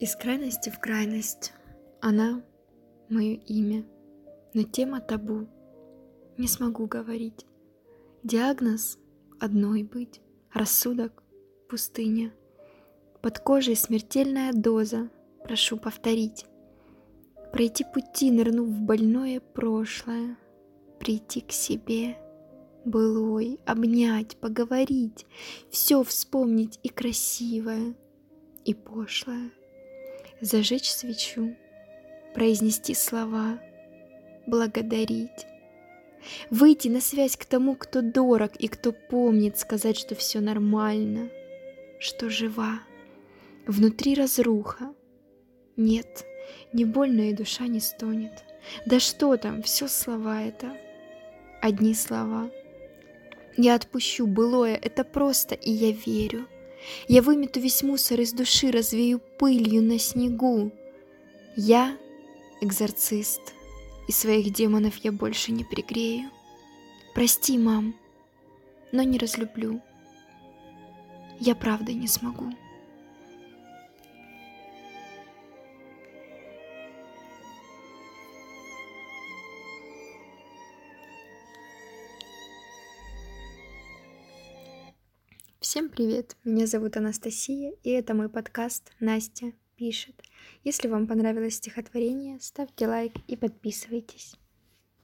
Из крайности в крайность. Она — мое имя, но тема табу. Не смогу говорить. Диагноз — одной быть, рассудок — пустыня. Под кожей смертельная доза, прошу повторить. Пройти пути, нырнув в больное прошлое, прийти к себе — былой, обнять, поговорить, все вспомнить и красивое, и пошлое зажечь свечу, произнести слова, благодарить, выйти на связь к тому, кто дорог и кто помнит, сказать, что все нормально, что жива, внутри разруха. Нет, не больно и душа не стонет. Да что там, все слова это, одни слова. Я отпущу былое, это просто, и я верю — я вымету весь мусор из души, развею пылью на снегу. Я экзорцист, и своих демонов я больше не пригрею. Прости, мам, но не разлюблю. Я правда не смогу. Всем привет! Меня зовут Анастасия, и это мой подкаст «Настя пишет». Если вам понравилось стихотворение, ставьте лайк и подписывайтесь.